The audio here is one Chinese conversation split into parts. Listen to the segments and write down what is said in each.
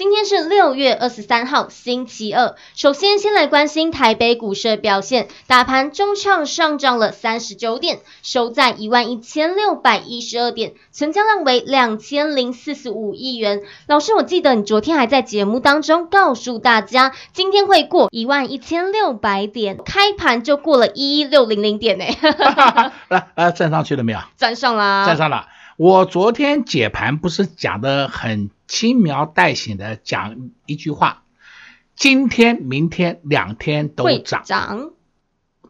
今天是六月二十三号，星期二。首先，先来关心台北股市的表现。大盘中场上涨了三十九点，收在一万一千六百一十二点，成交量为两千零四十五亿元。老师，我记得你昨天还在节目当中告诉大家，今天会过一万一千六百点，开盘就过了一一六零零点呢。来来，站上去了没有？站上啦，站上了。我昨天解盘不是讲的很。轻描淡写的讲一句话，今天、明天两天都涨，涨，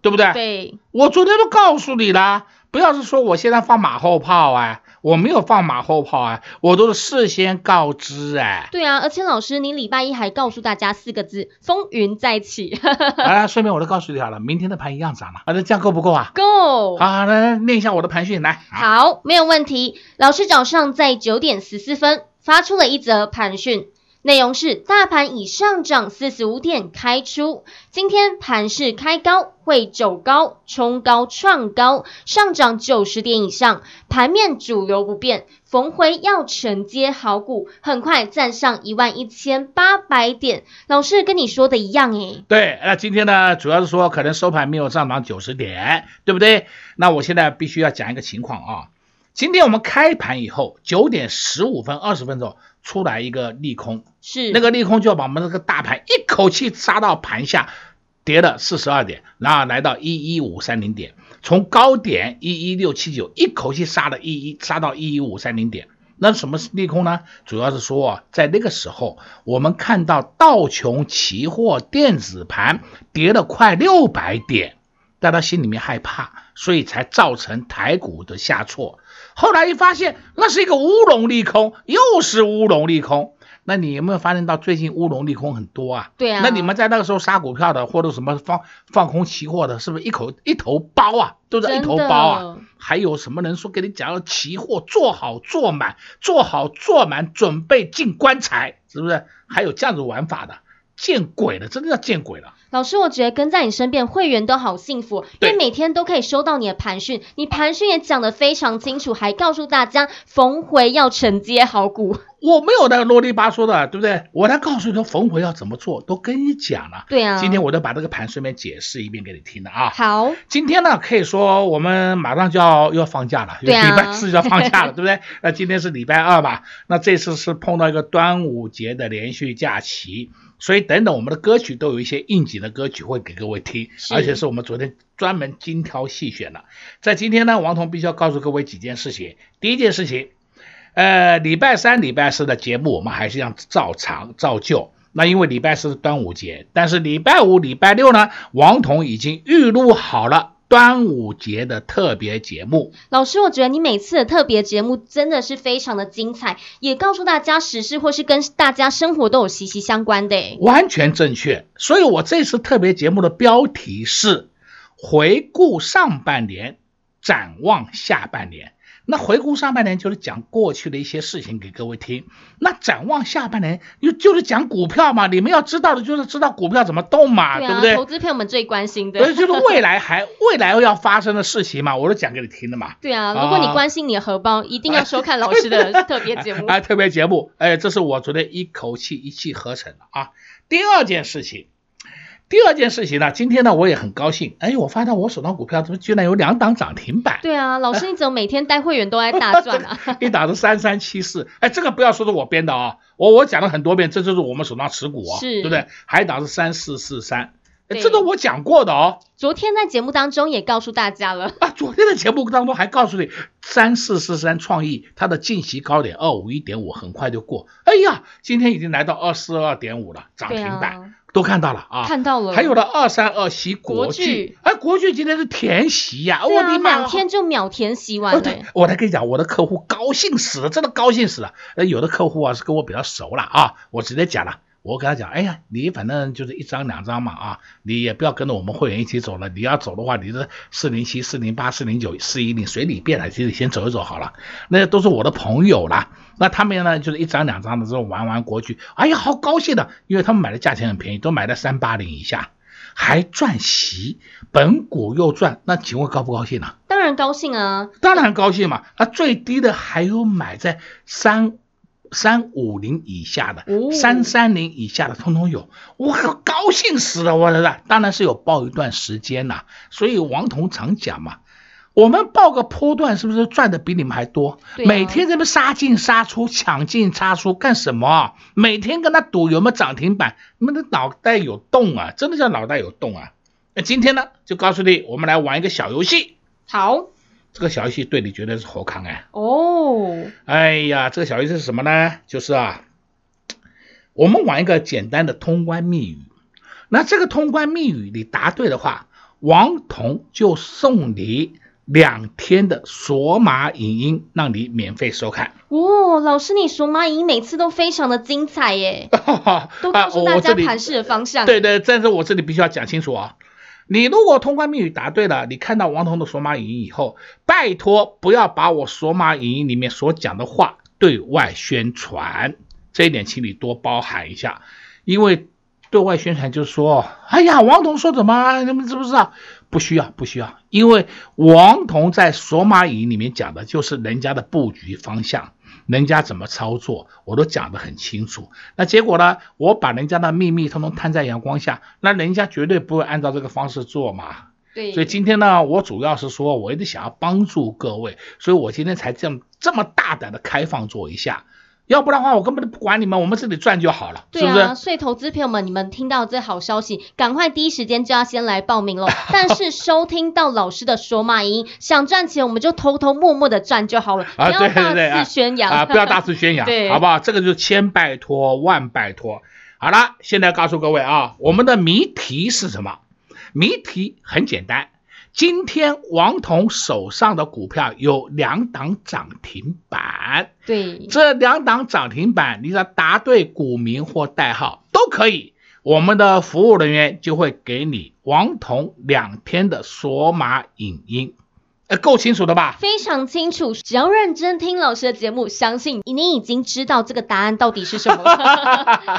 对不对？对，我昨天都告诉你了，不要是说我现在放马后炮啊，我没有放马后炮啊，我都是事先告知哎。对啊，而且老师，你礼拜一还告诉大家四个字：风云再起。啊，顺便我都告诉你好了，明天的盘一样涨了。啊，那这样够不够啊？够。好，来念一下我的盘讯来。好，没有问题。老师早上在九点十四分。发出了一则盘讯，内容是大盘已上涨四十五点开出，今天盘势开高，会走高，冲高创高，上涨九十点以上，盘面主流不变，逢回要承接好股，很快站上一万一千八百点。老师跟你说的一样诶，对，那今天呢，主要是说可能收盘没有上涨九十点，对不对？那我现在必须要讲一个情况啊。今天我们开盘以后，九点十五分二十分钟出来一个利空，是那个利空就要把我们这个大盘一口气杀到盘下，跌了四十二点，然后来到一一五三零点，从高点一一六七九一口气杀了一一杀到一一五三零点。那什么是利空呢？主要是说在那个时候，我们看到道琼期货电子盘跌了快六百点，大家心里面害怕，所以才造成台股的下挫。后来一发现，那是一个乌龙利空，又是乌龙利空。那你有没有发现到最近乌龙利空很多啊？对啊。那你们在那个时候杀股票的，或者什么放放空期货的，是不是一口一头包啊？都是一头包啊？还有什么人说给你讲期货做好做满，做好做满准备进棺材，是不是？还有这样子玩法的？见鬼了，真的要见鬼了！老师，我觉得跟在你身边会员都好幸福，因为每天都可以收到你的盘讯，你盘讯也讲得非常清楚，还告诉大家逢回要承接好股。我没有那个啰里吧嗦的，对不对？我来告诉你说逢回要怎么做，都跟你讲了。对啊，今天我就把这个盘顺便解释一遍给你听了啊。好，今天呢可以说我们马上就要要放假了，对啊，礼拜四就要放假了，对不对？那今天是礼拜二吧？那这次是碰到一个端午节的连续假期。所以等等，我们的歌曲都有一些应景的歌曲会给各位听，而且是我们昨天专门精挑细选的。在今天呢，王彤必须要告诉各位几件事情。第一件事情，呃，礼拜三、礼拜四的节目我们还是要照常照旧。那因为礼拜四是端午节，但是礼拜五、礼拜六呢，王彤已经预录好了。端午节的特别节目，老师，我觉得你每次的特别节目真的是非常的精彩，也告诉大家时事或是跟大家生活都有息息相关的。完全正确。所以我这次特别节目的标题是回顾上半年，展望下半年。那回顾上半年就是讲过去的一些事情给各位听，那展望下半年又就是讲股票嘛，你们要知道的就是知道股票怎么动嘛，对，不对？投资朋友们最关心的，所以就是未来还 未来要发生的事情嘛，我都讲给你听的嘛。对啊，如果你关心你的荷包，啊、一定要收看老师的 特别节目。啊，特别节目，哎，这是我昨天一口气一气呵成的啊。第二件事情。第二件事情呢，今天呢我也很高兴，哎，我发现我手上股票怎么居然有两档涨停板？对啊，老师你怎么每天带会员都爱大赚啊？一档是三三七四，哎，这个不要说是我编的啊、哦，我我讲了很多遍，这就是我们手上持股啊、哦，对不对？还一档是三四四三，这个我讲过的哦。昨天在节目当中也告诉大家了 啊，昨天的节目当中还告诉你，三四四三创意它的近期高点二五一点五很快就过，哎呀，今天已经来到二四二点五了，涨停板。都看到了啊，看到了。还有的二三二席国剧，哎，国剧今天是填席呀，我的妈，两天就秒填席完了。我来跟你讲，我的客户高兴死了，真的高兴死了。呃，有的客户啊是跟我比较熟了啊，我直接讲了。我跟他讲，哎呀，你反正就是一张两张嘛啊，你也不要跟着我们会员一起走了。你要走的话，你是四零七、四零八、四零九、四一零，随你便了，其实先走一走好了。那都是我的朋友啦。那他们呢，就是一张两张的这种玩玩国巨，哎呀，好高兴的，因为他们买的价钱很便宜，都买在三八零以下，还赚息，本股又赚，那请问高不高兴呢？当然高兴啊，当然高兴嘛。那最低的还有买在三。三五零以下的，三三零以下的，通通有，我高兴死了，我的，当然是有报一段时间呐。所以王彤常讲嘛，我们报个波段，是不是赚的比你们还多？啊、每天这边杀进杀出，抢进杀出，干什么？每天跟他赌有没有涨停板，你们的脑袋有洞啊，真的叫脑袋有洞啊。那今天呢，就告诉你，我们来玩一个小游戏。好。这个小游戏对你绝对是好康哎！哦，哎呀，这个小意思是什么呢？就是啊，我们玩一个简单的通关密语。那这个通关密语你答对的话，王彤就送你两天的索马影音，让你免费收看。哦，老师，你索马影音每次都非常的精彩耶，都告诉大家盘势的方向。对对，但是我这里必须要讲清楚啊。你如果通关密语答对了，你看到王彤的索马影音以后，拜托不要把我索马影音里面所讲的话对外宣传，这一点请你多包涵一下，因为对外宣传就是说，哎呀，王彤说什么，你们知不知道？不需要，不需要，因为王彤在索马影音里面讲的就是人家的布局方向。人家怎么操作，我都讲得很清楚。那结果呢？我把人家的秘密通通摊在阳光下，那人家绝对不会按照这个方式做嘛。对。所以今天呢，我主要是说，我一直想要帮助各位，所以我今天才这样这么大胆的开放做一下。要不然的话，我根本就不管你们，我们自己赚就好了，对啊，是不是？所以投资朋友们，你们听到这好消息，赶快第一时间就要先来报名了。但是收听到老师的说骂音，想赚钱我们就偷偷摸摸的赚就好了，不要大肆宣扬啊！不要大肆宣扬，对，好不好？这个就是千拜托万拜托。好了，现在告诉各位啊，我们的谜题是什么？谜题很简单。今天王彤手上的股票有两档涨停板，对，这两档涨停板，你只要答对股名或代号都可以，我们的服务人员就会给你王彤两天的索马影音。呃，够清楚的吧？非常清楚，只要认真听老师的节目，相信你已经知道这个答案到底是什么了。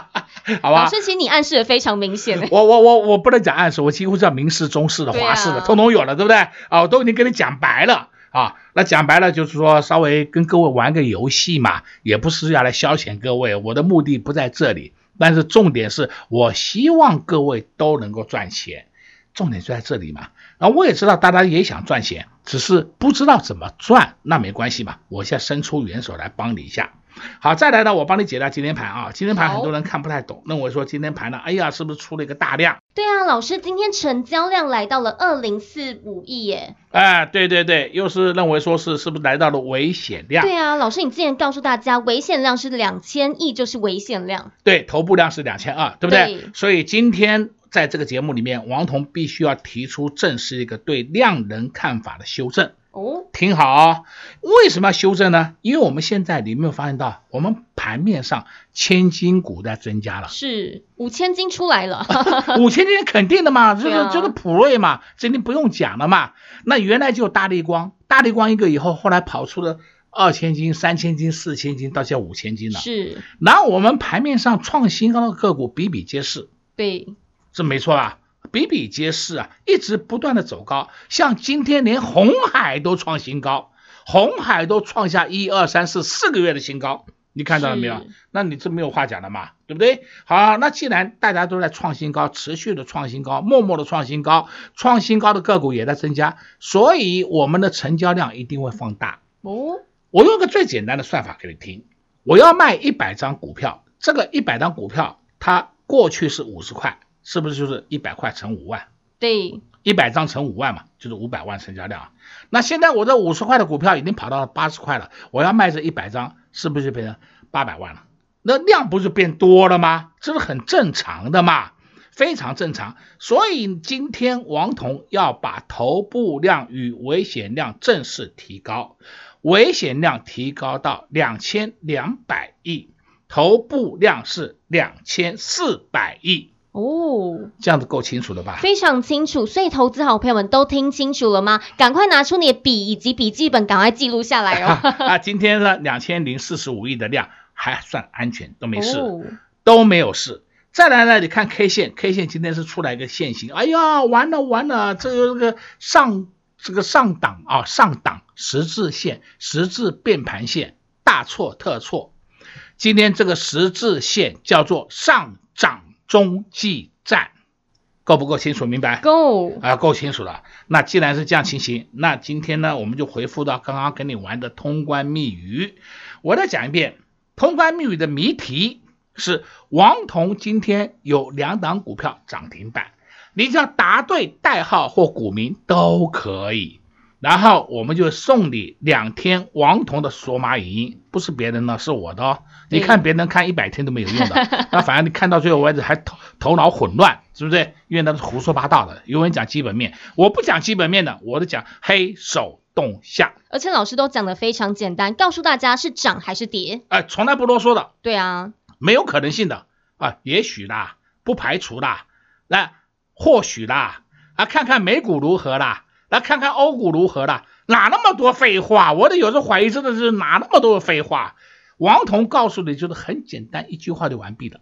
好吧，老师，其实你暗示的非常明显。我我我我不能讲暗示，我几乎是要明示、中式的、华式的，通通有了，对不对？啊，我都已经跟你讲白了啊。那讲白了就是说，稍微跟各位玩个游戏嘛，也不是要来消遣各位，我的目的不在这里。但是重点是我希望各位都能够赚钱，重点就在这里嘛。啊，我也知道大家也想赚钱，只是不知道怎么赚，那没关系嘛，我现在伸出援手来帮你一下。好，再来呢，我帮你解答今天盘啊，今天盘很多人看不太懂，那我说今天盘呢，哎呀，是不是出了一个大量？对啊，老师，今天成交量来到了二零四五亿耶。哎，对对对，又是认为说是是不是来到了危险量？对啊，老师，你之前告诉大家危险量是两千亿，就是危险量。对，头部量是两千二，对不对？对。所以今天。在这个节目里面，王彤必须要提出正式一个对量能看法的修正哦。听好，为什么要修正呢？因为我们现在你有没有发现到，我们盘面上千金股在增加了，是五千金出来了，五千金肯定的嘛，这个这个普瑞嘛，这你不用讲了嘛。那原来就大力光，大力光一个以后，后来跑出了二千金、三千金、四千金，到现在五千金了。是，然后我们盘面上创新高的个股比比皆是。对。这没错吧？比比皆是啊，一直不断的走高，像今天连红海都创新高，红海都创下一二三四四个月的新高，你看到了没有？那你这没有话讲了嘛，对不对？好，那既然大家都在创新高，持续的创新高，默默的创新高，创新高的个股也在增加，所以我们的成交量一定会放大。哦，我用个最简单的算法给你听，我要卖一百张股票，这个一百张股票它过去是五十块。是不是就是一百块乘五万？对，一百张乘五万嘛，就是五百万成交量。那现在我这五十块的股票已经跑到了八十块了，我要卖这一百张，是不是就变成八百万了？那量不是变多了吗？这是很正常的嘛。非常正常。所以今天王彤要把头部量与危险量正式提高，危险量提高到两千两百亿，头部量是两千四百亿。哦，这样子够清楚了吧？非常清楚，所以投资好朋友们都听清楚了吗？赶快拿出你的笔以及笔记本，赶快记录下来哦。啊，今天呢，两千零四十五亿的量还算安全，都没事，哦、都没有事。再来呢，你看 K 线，K 线今天是出来一个线型，哎呀，完了完了，这个这个上这个上档啊，上档十字线，十字变盘线，大错特错。今天这个十字线叫做上涨。中继站够不够清楚？明白？够啊，够清楚了。那既然是这样情形，那今天呢，我们就回复到刚刚跟你玩的通关密语。我再讲一遍，通关密语的谜题是：王彤今天有两档股票涨停板，你只要答对代号或股名都可以。然后我们就送你两天王彤的索马影音，不是别人的，是我的哦。你看别人看一百天都没有用的，那反而你看到最后为止还头头脑混乱，是不是？因为那是胡说八道的。有人讲基本面，我不讲基本面的，我都讲黑手动向。而且老师都讲的非常简单，告诉大家是涨还是跌。哎，从来不啰嗦的。对啊，没有可能性的啊，也许啦，不排除啦，来或许啦，啊，看看美股如何啦。来看看欧股如何啦？哪那么多废话？我都有时候怀疑，真的是哪那么多废话？王彤告诉你，就是很简单，一句话就完毕了。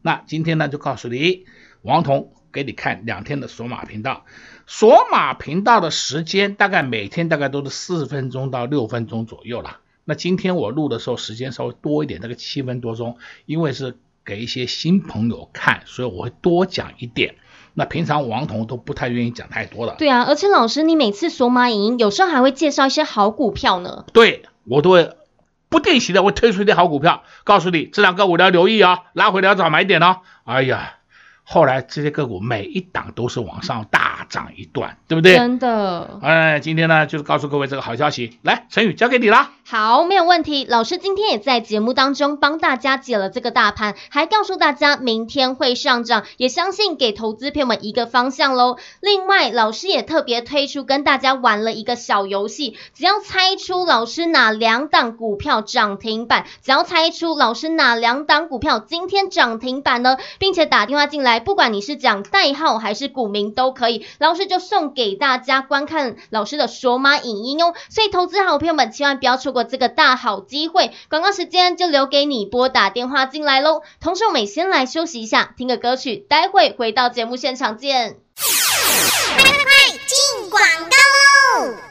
那今天呢，就告诉你，王彤给你看两天的索马频道，索马频道的时间大概每天大概都是四分钟到六分钟左右了。那今天我录的时候时间稍微多一点，大概七分多钟，因为是给一些新朋友看，所以我会多讲一点。那平常王彤都不太愿意讲太多的。对啊，而且老师，你每次索马影音有时候还会介绍一些好股票呢。对，我都会不定期的会推出一些好股票，告诉你这两个我要留意啊，拉回来要早买点哦。哎呀。后来这些个股每一档都是往上大涨一段，对不对？真的。哎，今天呢就是告诉各位这个好消息，来，陈宇交给你啦。好，没有问题。老师今天也在节目当中帮大家解了这个大盘，还告诉大家明天会上涨，也相信给投资朋友们一个方向喽。另外，老师也特别推出跟大家玩了一个小游戏，只要猜出老师哪两档股票涨停板，只要猜出老师哪两档股票今天涨停板呢，并且打电话进来。不管你是讲代号还是股名都可以，老师就送给大家观看老师的索马影音哦。所以投资好朋友们千万不要错过这个大好机会。广告时间就留给你拨打电话进来喽。同时我们也先来休息一下，听个歌曲，待会回到节目现场见。快快快进广告喽！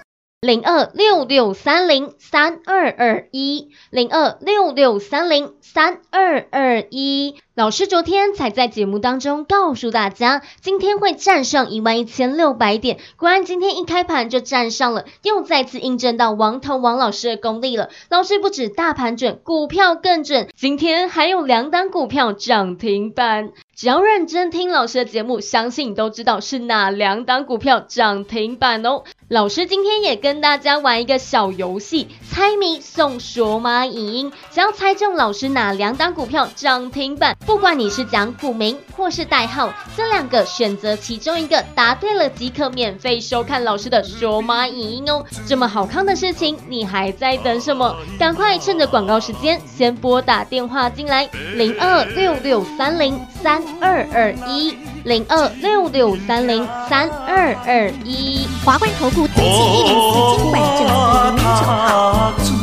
零二六六三零三二二一，零二六六三零三二二一。老师昨天才在节目当中告诉大家，今天会站上一万一千六百点。果然今天一开盘就站上了，又再次印证到王彤王老师的功力了。老师不止大盘准，股票更准。今天还有两档股票涨停板，只要认真听老师的节目，相信你都知道是哪两档股票涨停板哦。老师今天也跟大家玩一个小游戏，猜谜送索马影音，只要猜中老师哪两档股票涨停板。不管你是讲股名或是代号，这两个选择其中一个，答对了即可免费收看老师的索马影音哦。这么好看的事情，你还在等什么？赶快趁着广告时间，先拨打电话进来，零二六六三零三二二一，零二六六三零三二二一。华冠投顾登记一零四经管证字零九号。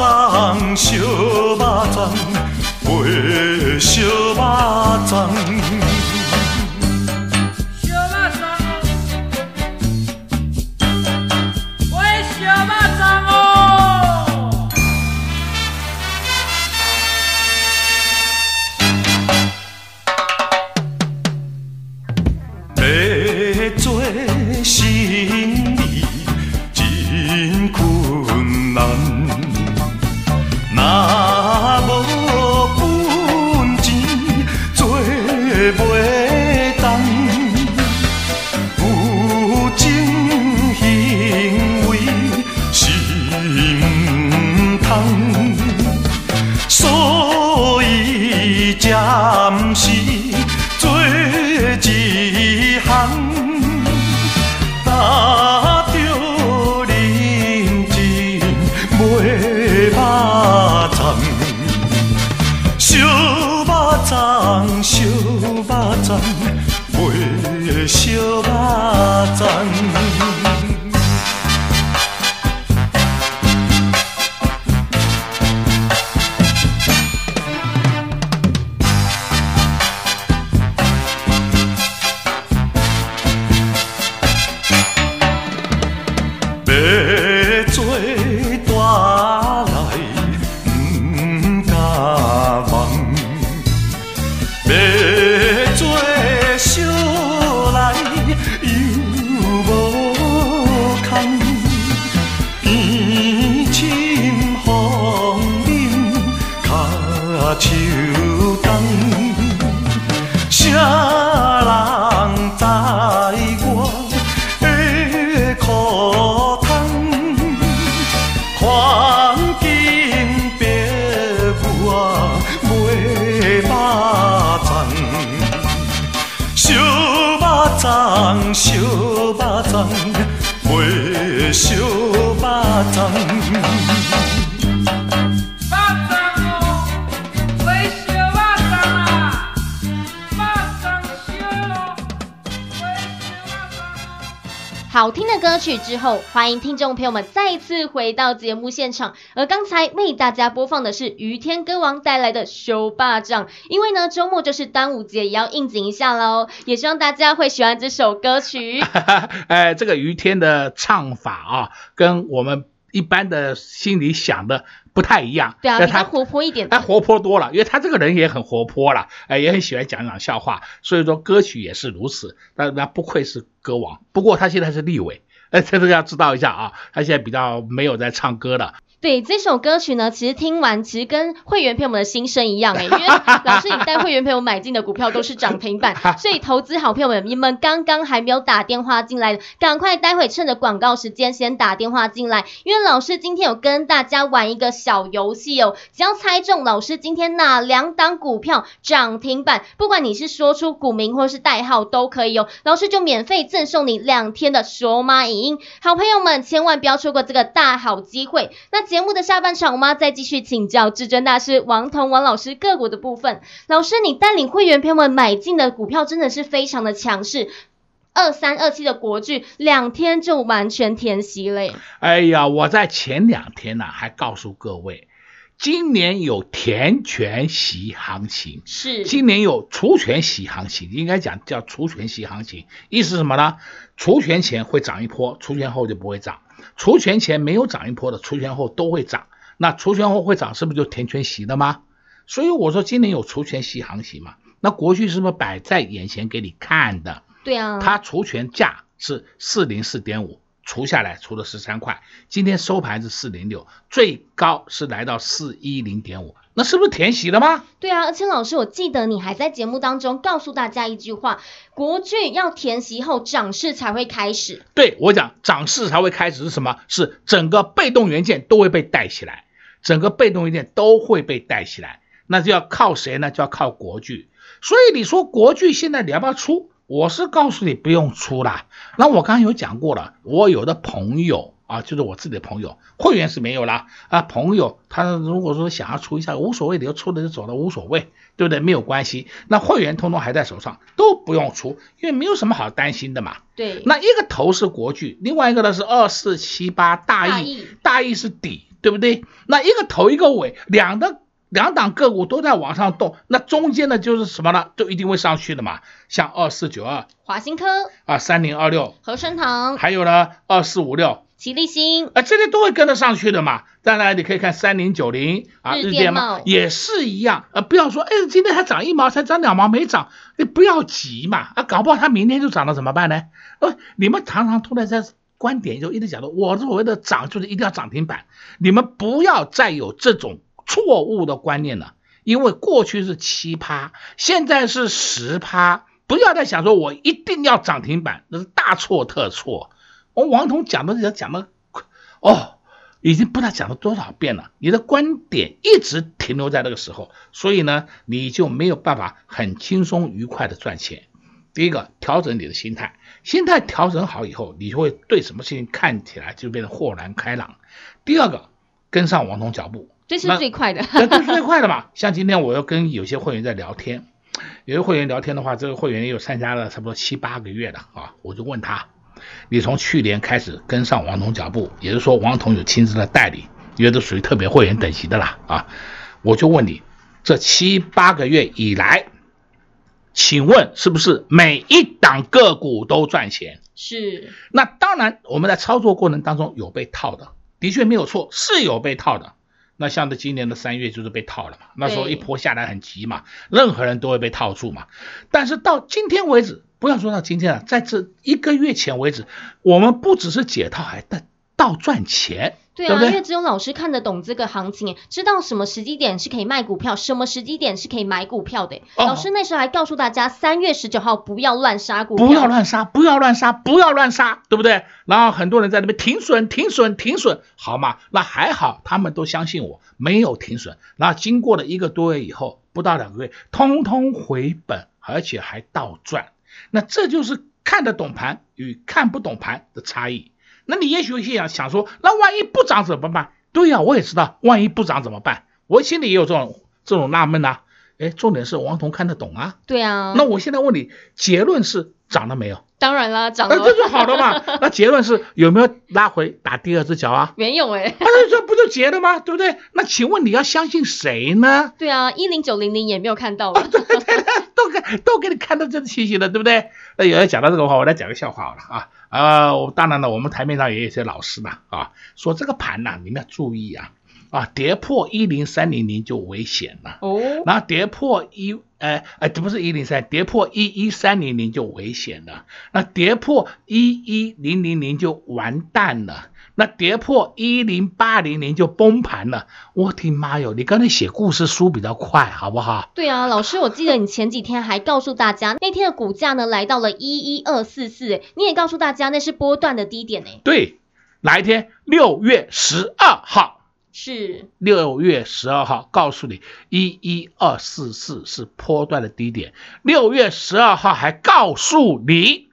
烧肉粽，卖烧肉粽。卖烧肉粽哦。要。肉粽，卖烧肉粽。好听的歌曲之后，欢迎听众朋友们再次回到节目现场。而刚才为大家播放的是于天歌王带来的《修霸仗》，因为呢周末就是端午节，也要应景一下喽。也希望大家会喜欢这首歌曲。哎，这个于天的唱法啊，跟我们一般的心里想的。不太一样，对啊，比较活泼一点，他活泼多了，因为他这个人也很活泼了，哎，也很喜欢讲讲笑话，所以说歌曲也是如此。那那不愧是歌王，不过他现在是立委，哎，这个要知道一下啊，他现在比较没有在唱歌了。对这首歌曲呢，其实听完其实跟会员朋友们的心声一样诶，因为 老师你带会员朋友买进的股票都是涨停板，所以投资好朋友们，你们刚刚还没有打电话进来的，赶快待会趁着广告时间先打电话进来，因为老师今天有跟大家玩一个小游戏哦，只要猜中老师今天哪两档股票涨停板，不管你是说出股名或是代号都可以哦，老师就免费赠送你两天的索马影音，好朋友们千万不要错过这个大好机会，那。节目的下半场，我们要再继续请教至尊大师王彤王老师个股的部分。老师，你带领会员朋友们买进的股票真的是非常的强势，二三二七的国巨两天就完全填息了。哎呀，我在前两天呢、啊、还告诉各位，今年有填权息行情，是今年有除权息行情，应该讲叫除权息行情，意思什么呢？除权前会涨一波，除权后就不会涨。除权前没有涨一波的，除权后都会涨。那除权后会涨，是不是就填权息的吗？所以我说今年有除权息行情嘛。那国旭是不是摆在眼前给你看的？对啊，它除权价是四零四点五，除下来除了十三块，今天收盘是四零六，最高是来到四一零点五。那是不是填息了吗？对啊，而且老师，我记得你还在节目当中告诉大家一句话：国剧要填息后涨势才会开始。对，我讲涨势才会开始是什么？是整个被动元件都会被带起来，整个被动元件都会被带起来，那就要靠谁呢？就要靠国剧。所以你说国剧现在你要不要出？我是告诉你不用出啦。那我刚刚有讲过了，我有的朋友。啊，就是我自己的朋友，会员是没有啦。啊，朋友他如果说想要出一下，无所谓的，要出的就走了，无所谓，对不对？没有关系。那会员通通还在手上，都不用出，因为没有什么好担心的嘛。对。那一个头是国巨，另外一个呢是二四七八大亿，大亿是底，对不对？那一个头一个尾，两个两档个股都在往上动，那中间呢就是什么呢？就一定会上去的嘛。像二四九二，华新科啊，三零二六，和生堂，还有呢二四五六。吉利新啊，这些都会跟得上去的嘛。当然，你可以看三零九零啊，日电嘛，也是一样。啊，不要说，哎，今天还涨一毛，才涨两毛没涨，你不要急嘛。啊，搞不好它明天就涨了怎么办呢？呃，你们常常突然在观点就一直讲的，我所谓的涨就是一定要涨停板，你们不要再有这种错误的观念了。因为过去是七趴，现在是十趴，不要再想说我一定要涨停板，那是大错特错。我王彤讲的也讲的，哦，已经不知道讲了多少遍了。你的观点一直停留在那个时候，所以呢，你就没有办法很轻松愉快的赚钱。第一个，调整你的心态，心态调整好以后，你就会对什么事情看起来就变得豁然开朗。第二个，跟上王彤脚步，这是最快的，这是最快的嘛。像今天我又跟有些会员在聊天，有些会员聊天的话，这个会员也有参加了差不多七八个月的啊，我就问他，你从去年开始跟上王彤脚步，也就是说王彤有亲自的代理，因为都属于特别会员等级的啦啊，我就问你，这七八个月以来。请问是不是每一档个股都赚钱？是。那当然，我们在操作过程当中有被套的，的确没有错，是有被套的。那像这今年的三月就是被套了嘛，那时候一波下来很急嘛，任何人都会被套住嘛。但是到今天为止，不要说到今天了，在这一个月前为止，我们不只是解套，还带倒赚钱。对啊，因为只有老师看得懂这个行情，知道什么时机点是可以卖股票，什么时机点是可以买股票的。哦、老师那时候还告诉大家，三月十九号不要乱杀股票，不要乱杀，不要乱杀，不要乱杀，对不对？然后很多人在那边停损，停损，停损，好嘛？那还好，他们都相信我，没有停损。然后经过了一个多月以后，不到两个月，通通回本，而且还倒赚。那这就是看得懂盘与看不懂盘的差异。那你也许会想想说，那万一不涨怎么办？对呀、我也知道，万一不涨怎么办？我心里也有这种这种纳闷呢。哎，重点是王彤看得懂啊。对啊。那我现在问你，结论是涨了没有？当然啦，涨了。那这就好了嘛。那结论是有没有拉回打第二只脚啊？没有哎。那这不就结了吗？对不对？那请问你要相信谁呢？对啊，一零九零零也没有看到了。对对对，都给都给你看到这清晰了，对不对？那有人讲到这个话，我来讲个笑话好了啊。啊，我当然了，我们台面上也有一些老师嘛，啊，说这个盘呐，你们要注意啊，啊，跌破一零三零零就危险了，哦，然后跌破一，呃，呃，这不是一零三，跌破一一三零零就危险了，那跌破一一零零零就完蛋了。那跌破一零八零零就崩盘了，我的妈哟！你刚才写故事书比较快，好不好？对啊，老师，我记得你前几天还告诉大家，那天的股价呢来到了一一二四四，你也告诉大家那是波段的低点呢。对，哪一天？六月十二号。是。六月十二号，告诉你一一二四四是波段的低点。六月十二号还告诉你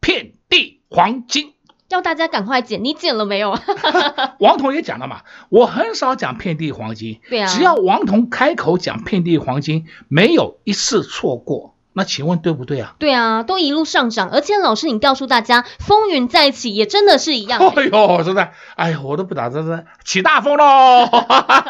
遍地黄金。叫大家赶快捡，你捡了没有？王彤也讲了嘛，我很少讲遍地黄金，对啊，只要王彤开口讲遍地黄金，没有一次错过。那请问对不对啊？对啊，都一路上涨，而且老师你告诉大家，风云再起也真的是一样。哎呦，真的，哎呦，我都不打这是起大风喽！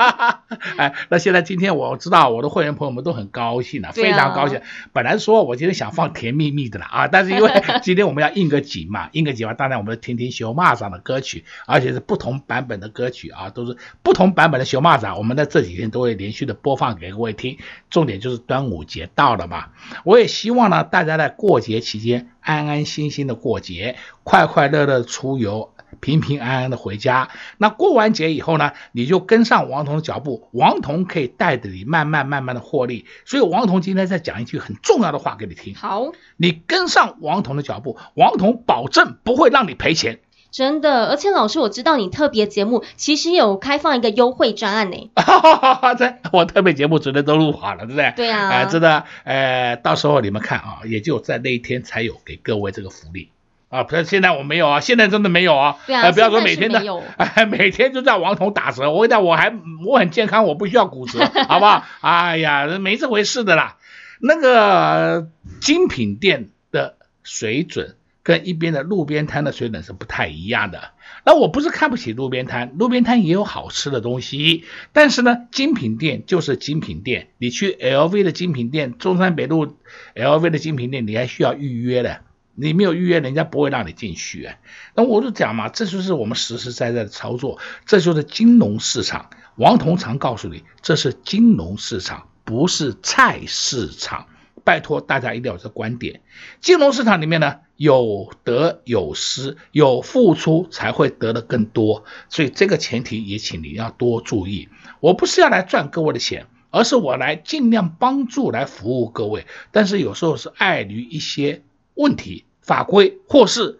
哎，那现在今天我知道我的会员朋友们都很高兴了，非常高兴。本来说我今天想放甜蜜蜜的了啊，但是因为 今天我们要应个景嘛，应个景嘛，当然我们要听听熊蚂蚱的歌曲，而且是不同版本的歌曲啊，都是不同版本的熊蚂蚱，我们在这几天都会连续的播放给各位听。重点就是端午节到了嘛，我。我也希望呢，大家在过节期间安安心心的过节，快快乐乐出游，平平安安的回家。那过完节以后呢，你就跟上王彤的脚步，王彤可以带着你慢慢慢慢的获利。所以王彤今天再讲一句很重要的话给你听。好，你跟上王彤的脚步，王彤保证不会让你赔钱。真的，而且老师，我知道你特别节目其实有开放一个优惠专案呢。在我特别节目昨天都录好了，对不对？对啊。哎、呃，真的，呃，到时候你们看啊，也就在那一天才有给各位这个福利啊。不是，现在我没有啊，现在真的没有啊。对啊。呃、不要说每天的，哎，每天就在王彤打折。我讲，我还我很健康，我不需要骨折，好不好？哎呀，没这回事的啦。那个精品店的水准。跟一边的路边摊的水准是不太一样的。那我不是看不起路边摊，路边摊也有好吃的东西。但是呢，精品店就是精品店。你去 LV 的精品店，中山北路 LV 的精品店，你还需要预约的。你没有预约，人家不会让你进去。那我就讲嘛，这就是我们实实在在的操作，这就是金融市场。王彤常告诉你，这是金融市场，不是菜市场。拜托大家一定要有这观点，金融市场里面呢，有得有失，有付出才会得的更多，所以这个前提也请你要多注意。我不是要来赚各位的钱，而是我来尽量帮助来服务各位。但是有时候是碍于一些问题法规，或是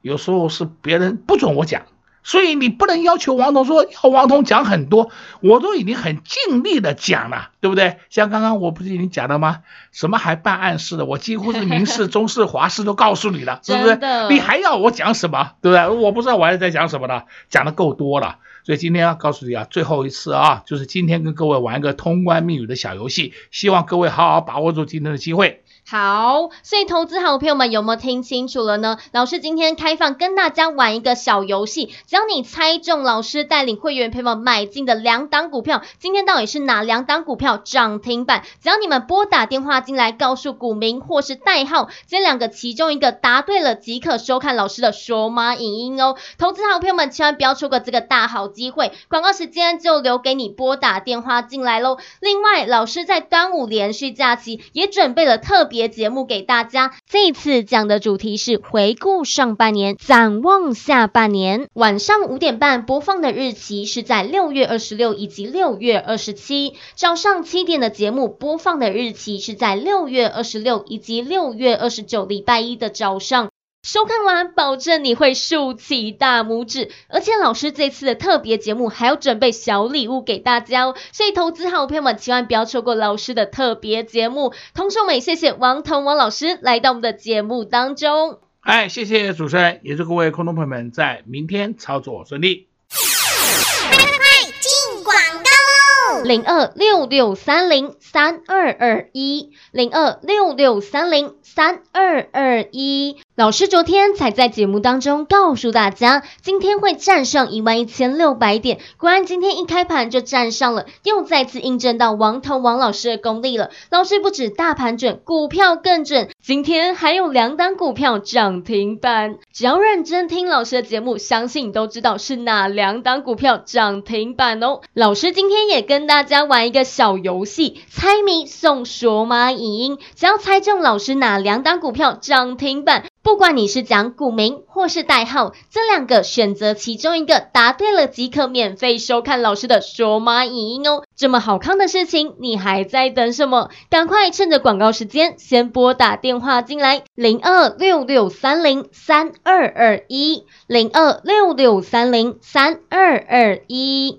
有时候是别人不准我讲。所以你不能要求王彤说要王彤讲很多，我都已经很尽力的讲了，对不对？像刚刚我不是已经讲了吗？什么还办暗示的，我几乎是明示、中式、华式都告诉你了，是不是？你还要我讲什么？对不对？我不知道我还在讲什么了，讲的够多了。所以今天要告诉你啊，最后一次啊，就是今天跟各位玩一个通关密语的小游戏，希望各位好好把握住今天的机会。好，所以投资好朋友们有没有听清楚了呢？老师今天开放跟大家玩一个小游戏，只要你猜中老师带领会员朋友们买进的两档股票，今天到底是哪两档股票涨停板？只要你们拨打电话进来，告诉股名或是代号这两个其中一个答对了，即可收看老师的说码影音哦。投资好朋友们千万不要错过这个大好机会，广告时间就留给你拨打电话进来喽。另外，老师在端午连续假期也准备了特别。节目给大家，这一次讲的主题是回顾上半年，展望下半年。晚上五点半播放的日期是在六月二十六以及六月二十七。早上七点的节目播放的日期是在六月二十六以及六月二十九，礼拜一的早上。收看完，保证你会竖起大拇指，而且老师这次的特别节目还要准备小礼物给大家哦，所以投资好朋友们千万不要错过老师的特别节目。同时，我们也谢谢王腾王老师来到我们的节目当中。哎，谢谢主持人，也祝各位空头朋友们在明天操作顺利。零二六六三零三二二一，零二六六三零三二二一。老师昨天才在节目当中告诉大家，今天会站上一万一千六百点，果然今天一开盘就站上了，又再次印证到王彤王老师的功力了。老师不止大盘准，股票更准，今天还有两档股票涨停板。只要认真听老师的节目，相信你都知道是哪两档股票涨停板哦。老师今天也跟跟大家玩一个小游戏，猜谜送说码影音，只要猜中老师哪两档股票涨停板。不管你是讲股名或是代号，这两个选择其中一个答对了即可免费收看老师的说码影音哦。这么好看的事情，你还在等什么？赶快趁着广告时间，先拨打电话进来，零二六六三零三二二一，零二六六三零三二二一。